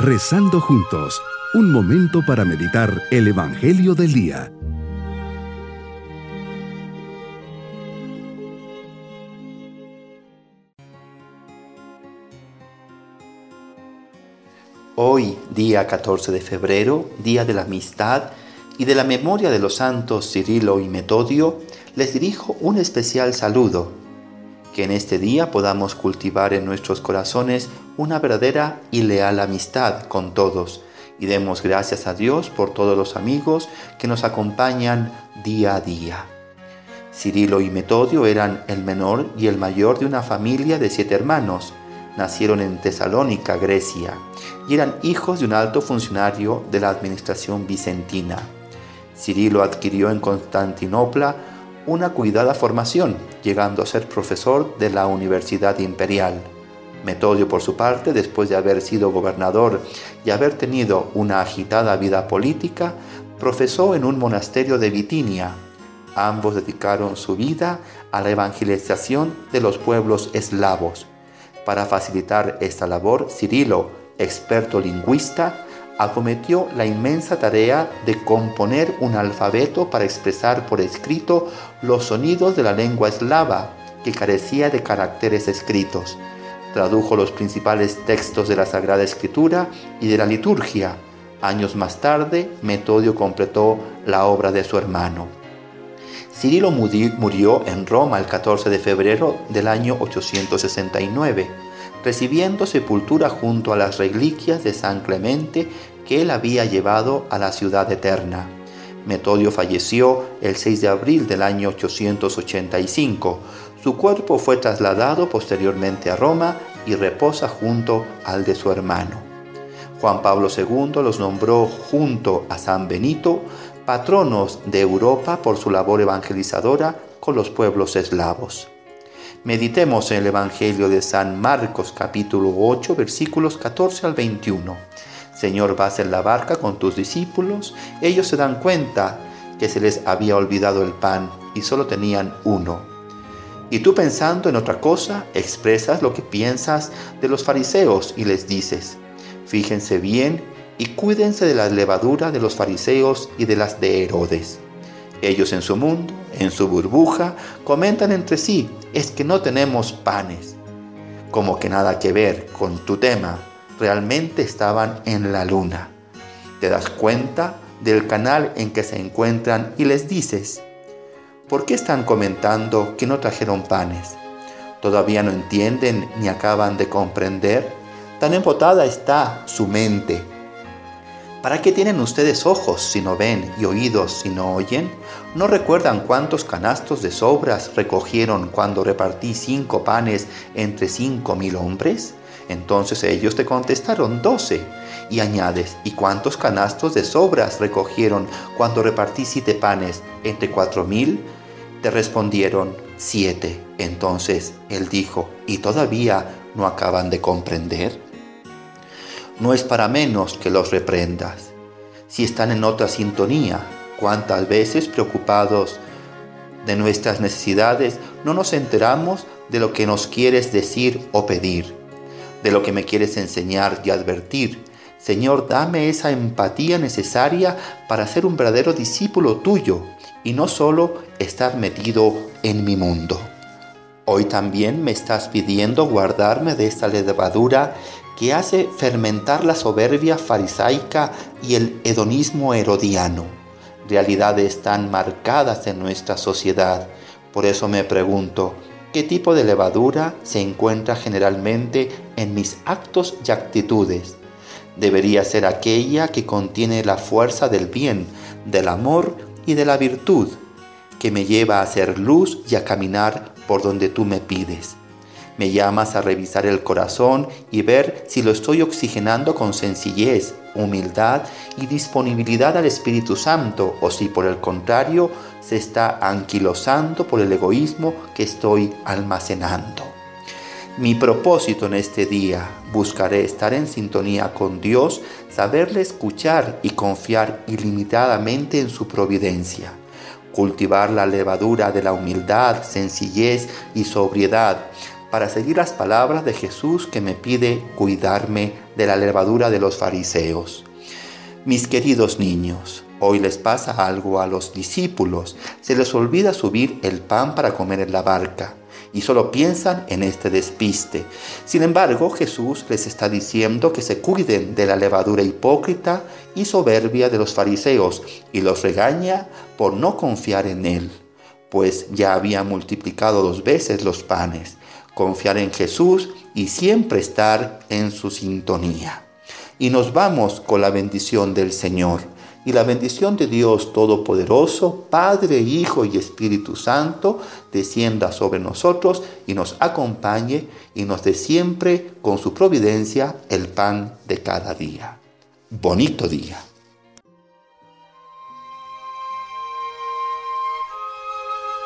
Rezando juntos, un momento para meditar el Evangelio del Día. Hoy, día 14 de febrero, día de la amistad y de la memoria de los santos Cirilo y Metodio, les dirijo un especial saludo. Que en este día podamos cultivar en nuestros corazones una verdadera y leal amistad con todos y demos gracias a Dios por todos los amigos que nos acompañan día a día. Cirilo y Metodio eran el menor y el mayor de una familia de siete hermanos. Nacieron en Tesalónica, Grecia, y eran hijos de un alto funcionario de la administración bizantina. Cirilo adquirió en Constantinopla una cuidada formación, llegando a ser profesor de la Universidad Imperial. Metodio, por su parte, después de haber sido gobernador y haber tenido una agitada vida política, profesó en un monasterio de Bitinia. Ambos dedicaron su vida a la evangelización de los pueblos eslavos. Para facilitar esta labor, Cirilo, experto lingüista, acometió la inmensa tarea de componer un alfabeto para expresar por escrito los sonidos de la lengua eslava, que carecía de caracteres escritos. Tradujo los principales textos de la Sagrada Escritura y de la liturgia. Años más tarde, Metodio completó la obra de su hermano. Cirilo murió en Roma el 14 de febrero del año 869 recibiendo sepultura junto a las reliquias de San Clemente que él había llevado a la ciudad eterna. Metodio falleció el 6 de abril del año 885. Su cuerpo fue trasladado posteriormente a Roma y reposa junto al de su hermano. Juan Pablo II los nombró junto a San Benito patronos de Europa por su labor evangelizadora con los pueblos eslavos. Meditemos en el Evangelio de San Marcos capítulo 8 versículos 14 al 21. Señor, vas en la barca con tus discípulos. Ellos se dan cuenta que se les había olvidado el pan y solo tenían uno. Y tú pensando en otra cosa, expresas lo que piensas de los fariseos y les dices, fíjense bien y cuídense de la levadura de los fariseos y de las de Herodes. Ellos en su mundo, en su burbuja, comentan entre sí, es que no tenemos panes. Como que nada que ver con tu tema, realmente estaban en la luna. Te das cuenta del canal en que se encuentran y les dices, ¿por qué están comentando que no trajeron panes? ¿Todavía no entienden ni acaban de comprender? Tan embotada está su mente ¿Para qué tienen ustedes ojos si no ven y oídos si no oyen? ¿No recuerdan cuántos canastos de sobras recogieron cuando repartí cinco panes entre cinco mil hombres? Entonces ellos te contestaron doce. Y añades, ¿y cuántos canastos de sobras recogieron cuando repartí siete panes entre cuatro mil? Te respondieron, siete. Entonces él dijo, ¿y todavía no acaban de comprender? No es para menos que los reprendas. Si están en otra sintonía, cuántas veces preocupados de nuestras necesidades no nos enteramos de lo que nos quieres decir o pedir, de lo que me quieres enseñar y advertir. Señor, dame esa empatía necesaria para ser un verdadero discípulo tuyo y no solo estar metido en mi mundo. Hoy también me estás pidiendo guardarme de esta levadura que hace fermentar la soberbia farisaica y el hedonismo herodiano, realidades tan marcadas en nuestra sociedad. Por eso me pregunto, ¿qué tipo de levadura se encuentra generalmente en mis actos y actitudes? Debería ser aquella que contiene la fuerza del bien, del amor y de la virtud que me lleva a hacer luz y a caminar por donde tú me pides. Me llamas a revisar el corazón y ver si lo estoy oxigenando con sencillez, humildad y disponibilidad al Espíritu Santo o si por el contrario se está anquilosando por el egoísmo que estoy almacenando. Mi propósito en este día, buscaré estar en sintonía con Dios, saberle escuchar y confiar ilimitadamente en su providencia cultivar la levadura de la humildad, sencillez y sobriedad, para seguir las palabras de Jesús que me pide cuidarme de la levadura de los fariseos. Mis queridos niños, hoy les pasa algo a los discípulos. Se les olvida subir el pan para comer en la barca y solo piensan en este despiste. Sin embargo, Jesús les está diciendo que se cuiden de la levadura hipócrita y soberbia de los fariseos y los regaña por no confiar en Él, pues ya había multiplicado dos veces los panes. Confiar en Jesús y siempre estar en su sintonía. Y nos vamos con la bendición del Señor y la bendición de Dios Todopoderoso, Padre, Hijo y Espíritu Santo, descienda sobre nosotros y nos acompañe y nos dé siempre con su providencia el pan de cada día. Bonito día.